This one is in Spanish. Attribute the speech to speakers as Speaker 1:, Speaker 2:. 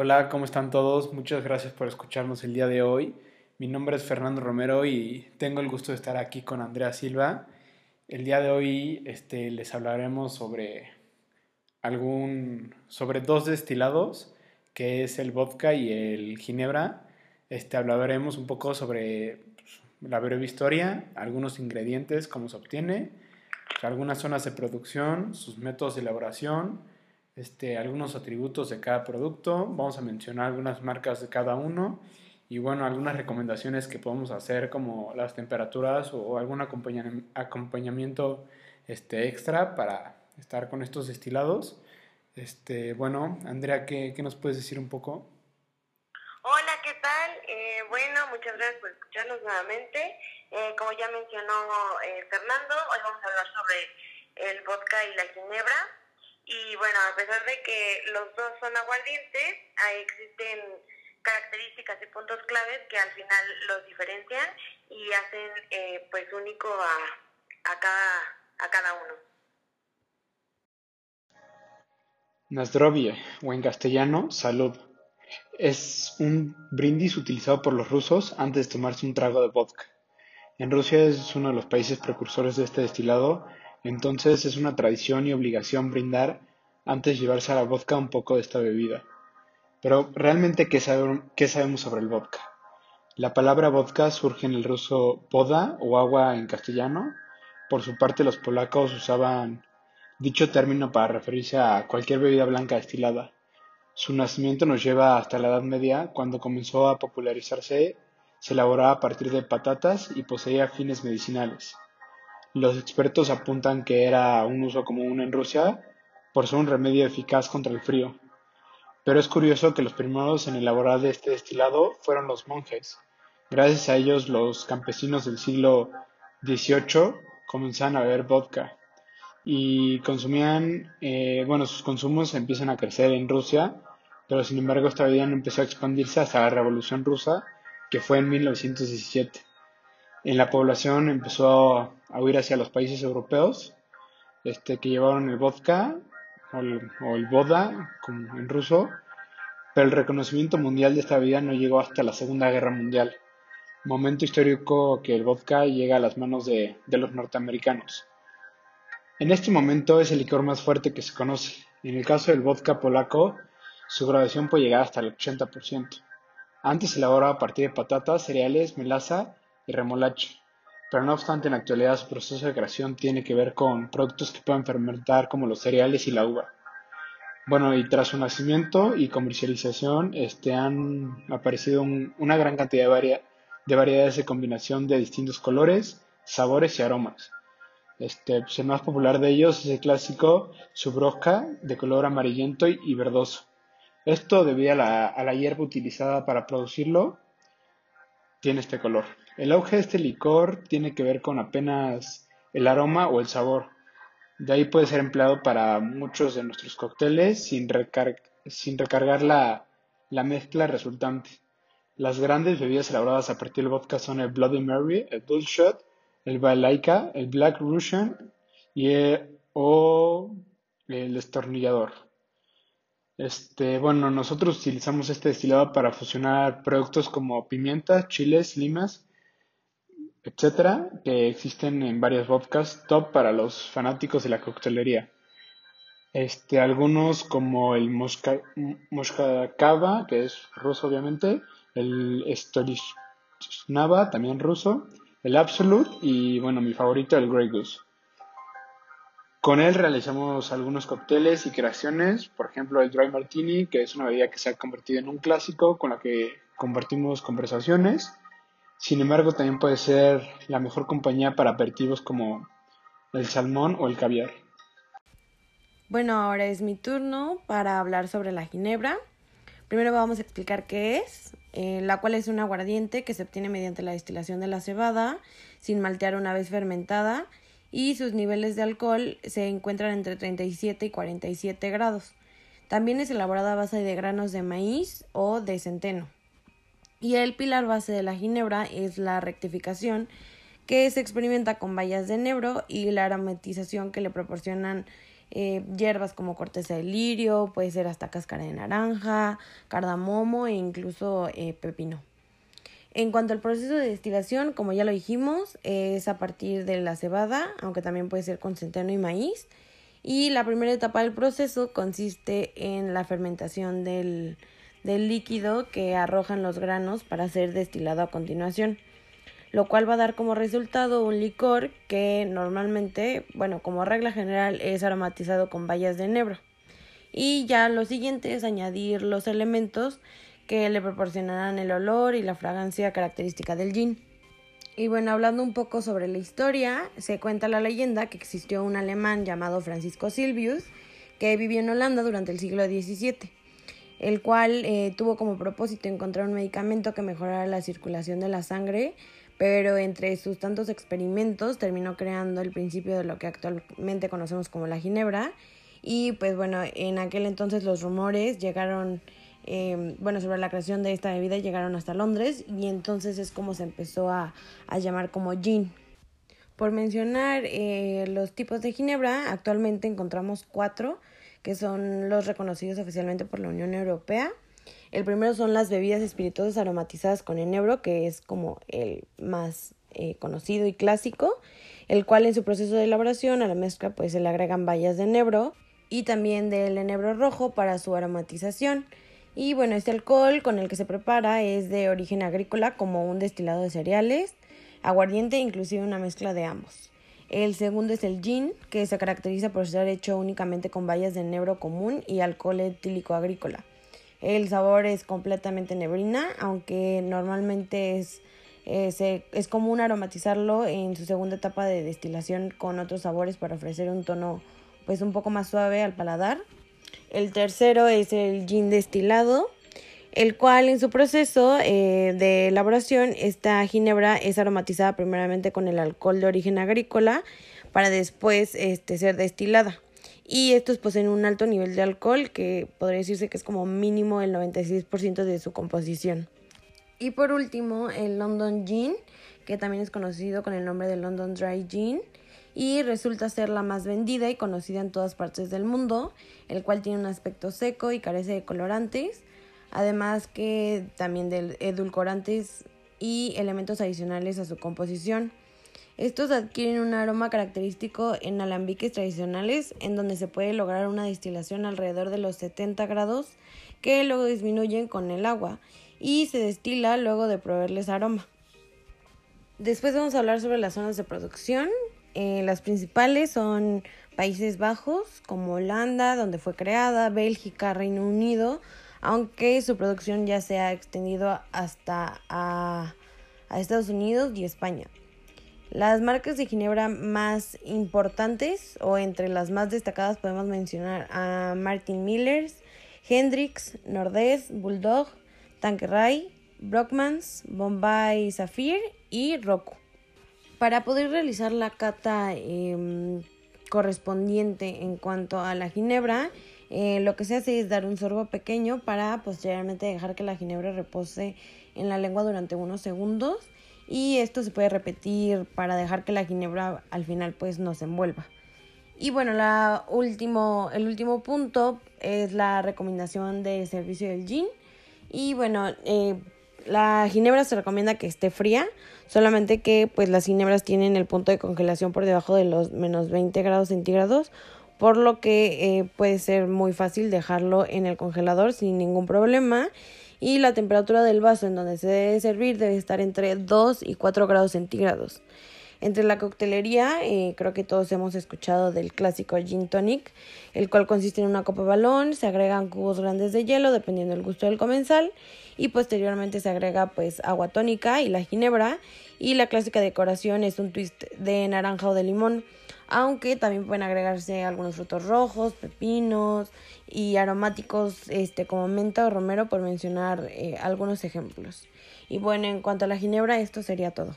Speaker 1: Hola, ¿cómo están todos? Muchas gracias por escucharnos el día de hoy. Mi nombre es Fernando Romero y tengo el gusto de estar aquí con Andrea Silva. El día de hoy este, les hablaremos sobre algún sobre dos destilados, que es el vodka y el ginebra. Este, hablaremos un poco sobre pues, la breve historia, algunos ingredientes, cómo se obtiene, algunas zonas de producción, sus métodos de elaboración, este, algunos atributos de cada producto, vamos a mencionar algunas marcas de cada uno y bueno, algunas recomendaciones que podemos hacer como las temperaturas o algún acompañamiento este, extra para estar con estos destilados. Este, bueno, Andrea, ¿qué, ¿qué, nos puedes decir un poco?
Speaker 2: Hola, ¿qué tal? Eh, bueno, muchas gracias por escucharnos nuevamente. Eh, como ya mencionó eh, Fernando, hoy vamos a hablar sobre el vodka y la ginebra. Y bueno, a pesar de que los dos son aguardientes, ahí existen características y puntos claves que al final los diferencian y hacen pues único a, a, cada, a cada uno.
Speaker 1: Nazdrovie, o en castellano, salud. Es un brindis utilizado por los rusos antes de tomarse un trago de vodka. En Rusia es uno de los países precursores de este destilado, entonces es una tradición y obligación brindar antes de llevarse a la vodka un poco de esta bebida. Pero realmente, ¿qué, ¿qué sabemos sobre el vodka? La palabra vodka surge en el ruso voda o agua en castellano. Por su parte, los polacos usaban dicho término para referirse a cualquier bebida blanca destilada. Su nacimiento nos lleva hasta la Edad Media, cuando comenzó a popularizarse, se elaboraba a partir de patatas y poseía fines medicinales. Los expertos apuntan que era un uso común en Rusia por ser un remedio eficaz contra el frío. Pero es curioso que los primeros en elaborar este destilado fueron los monjes. Gracias a ellos los campesinos del siglo XVIII comenzaron a beber vodka y consumían, eh, bueno, sus consumos empiezan a crecer en Rusia, pero sin embargo esta bebida no empezó a expandirse hasta la Revolución Rusa, que fue en 1917. En la población empezó a huir hacia los países europeos, este, que llevaron el vodka o el, boda, como en ruso, pero el reconocimiento mundial de esta bebida no llegó hasta la Segunda Guerra Mundial, momento histórico que el vodka llega a las manos de los norteamericanos. En este momento es el licor más fuerte que se conoce. En el caso del vodka polaco, su graduación puede llegar hasta el 80%. Antes se elaboraba a partir de patatas, cereales, melaza y remolacha, pero no obstante en la actualidad su proceso de creación tiene que ver con productos que pueden fermentar como los cereales y la uva. Bueno, y tras su nacimiento y comercialización este, han aparecido una gran cantidad de, de variedades de combinación de distintos colores, sabores y aromas. Este, pues, el más popular de ellos es el clásico Subrosca, de color amarillento y, verdoso. Esto, debido a la, hierba utilizada para producirlo, tiene este color. El auge de este licor tiene que ver con apenas el aroma o el sabor. De ahí puede ser empleado para muchos de nuestros cócteles sin, recargar la, la mezcla resultante. Las grandes bebidas elaboradas a partir del vodka son el Bloody Mary, el Bullshot, el Balaika, el Black Russian y el, o el destornillador. Este, bueno, nosotros utilizamos este destilado para fusionar productos como pimientas, chiles, limas, etcétera, que existen en varias vodkas top para los fanáticos de la coctelería. Este, algunos como el Mosca, Moskakava, que es ruso obviamente, el Stolichnava, también ruso, el Absolute y bueno, mi favorito, el Grey Goose. Con él realizamos algunos cócteles y creaciones, por ejemplo el Dry Martini, que es una bebida que se ha convertido en un clásico con la que compartimos conversaciones. Sin embargo, también puede ser la mejor compañía para aperitivos como el salmón o el caviar.
Speaker 3: Bueno, ahora es mi turno para hablar sobre la ginebra. Primero vamos a explicar qué es, eh, la cual es un aguardiente que se obtiene mediante la destilación de la cebada, sin maltear una vez fermentada, y sus niveles de alcohol se encuentran entre 37 y 47 grados. También es elaborada a base de granos de maíz o de centeno. Y el pilar base de la ginebra es la rectificación, que se experimenta con bayas de enebro y la aromatización que le proporcionan eh, hierbas como corteza de lirio, puede ser hasta cáscara de naranja, cardamomo e incluso eh, pepino. En cuanto al proceso de destilación, como ya lo dijimos, es a partir de la cebada, aunque también puede ser con centeno y maíz. Y la primera etapa del proceso consiste en la fermentación del, del líquido que arrojan los granos para ser destilado a continuación lo cual va a dar como resultado un licor que normalmente, bueno, como regla general es aromatizado con bayas de enebro. Y ya lo siguiente es añadir los elementos que le proporcionarán el olor y la fragancia característica del gin. Y bueno, hablando un poco sobre la historia, se cuenta la leyenda que existió un alemán llamado Francisco Silvius que vivió en Holanda durante el siglo XVII, el cual eh, tuvo como propósito encontrar un medicamento que mejorara la circulación de la sangre pero entre sus tantos experimentos terminó creando el principio de lo que actualmente conocemos como la ginebra y pues bueno, en aquel entonces los rumores llegaron, em, bueno, sobre la creación de esta bebida llegaron hasta Londres y entonces es como se empezó a, llamar como gin. Por mencionar eh, los tipos de ginebra, actualmente encontramos cuatro que son los reconocidos oficialmente por la Unión Europea. El primero son las bebidas espirituosas aromatizadas con enebro, que es como el más eh, conocido y clásico, el cual en su proceso de elaboración a la mezcla pues se le agregan bayas de enebro y también del enebro rojo para su aromatización. Y bueno, este alcohol con el que se prepara es de origen agrícola como un destilado de cereales, aguardiente e inclusive una mezcla de ambos. El segundo es el gin, que se caracteriza por ser hecho únicamente con bayas de enebro común y alcohol etílico agrícola. El sabor es completamente nebrina, aunque normalmente es, eh, es común aromatizarlo en su segunda etapa de destilación con otros sabores para ofrecer un tono pues un poco más suave al paladar. El tercero es el gin destilado, el cual en su proceso eh, de elaboración esta ginebra es aromatizada primeramente con el alcohol de origen agrícola para después este, ser destilada y estos poseen un alto nivel de alcohol que podría decirse que es como mínimo el 96% de su composición. Y por último, el London Gin, que también es conocido con el nombre de London Dry Gin y resulta ser la más vendida y conocida en todas partes del mundo, el cual tiene un aspecto seco y carece de colorantes, además que también de edulcorantes y elementos adicionales a su composición. Estos adquieren un aroma característico en alambiques tradicionales, en donde se puede lograr una destilación alrededor de los 70 grados, que luego disminuyen con el agua y se destila luego de proveerles aroma. Después vamos a hablar sobre las zonas de producción. Eh, las principales son Países Bajos, como Holanda, donde fue creada, Bélgica, Reino Unido, aunque su producción ya se ha extendido hasta a Estados Unidos y España. Las marcas de Ginebra más importantes o entre las más destacadas podemos mencionar a Martin Millers, Hendrix, Nordez, Bulldog, Tanqueray, Brockmans, Bombay Zafir y Roku. Para poder realizar la cata em, correspondiente en cuanto a la ginebra, eh, lo que se hace es dar un sorbo pequeño para posteriormente dejar que la ginebra repose en la lengua durante unos segundos y esto se puede repetir para dejar que la ginebra al final pues no se envuelva. Y bueno, la el último punto es la recomendación de servicio del gin. Y bueno, eh, la ginebra se recomienda que esté fría, solamente que pues las ginebras tienen el punto de congelación por debajo de los menos 20 grados centígrados, por lo que eh, puede ser muy fácil dejarlo en el congelador sin ningún problema y la temperatura del vaso en donde se debe servir debe estar entre 2 y 4 grados centígrados. Entre la coctelería, eh, creo que todos hemos escuchado del clásico gin tonic, el cual consiste en una copa balón, se agregan cubos grandes de hielo dependiendo del gusto del comensal y posteriormente se agrega pues agua tónica y la ginebra y la clásica decoración es un twist de naranja o de limón aunque también pueden agregarse algunos frutos rojos, pepinos y aromáticos este, como menta o romero por mencionar eh, algunos ejemplos. Y bueno, en cuanto a la ginebra, esto sería todo.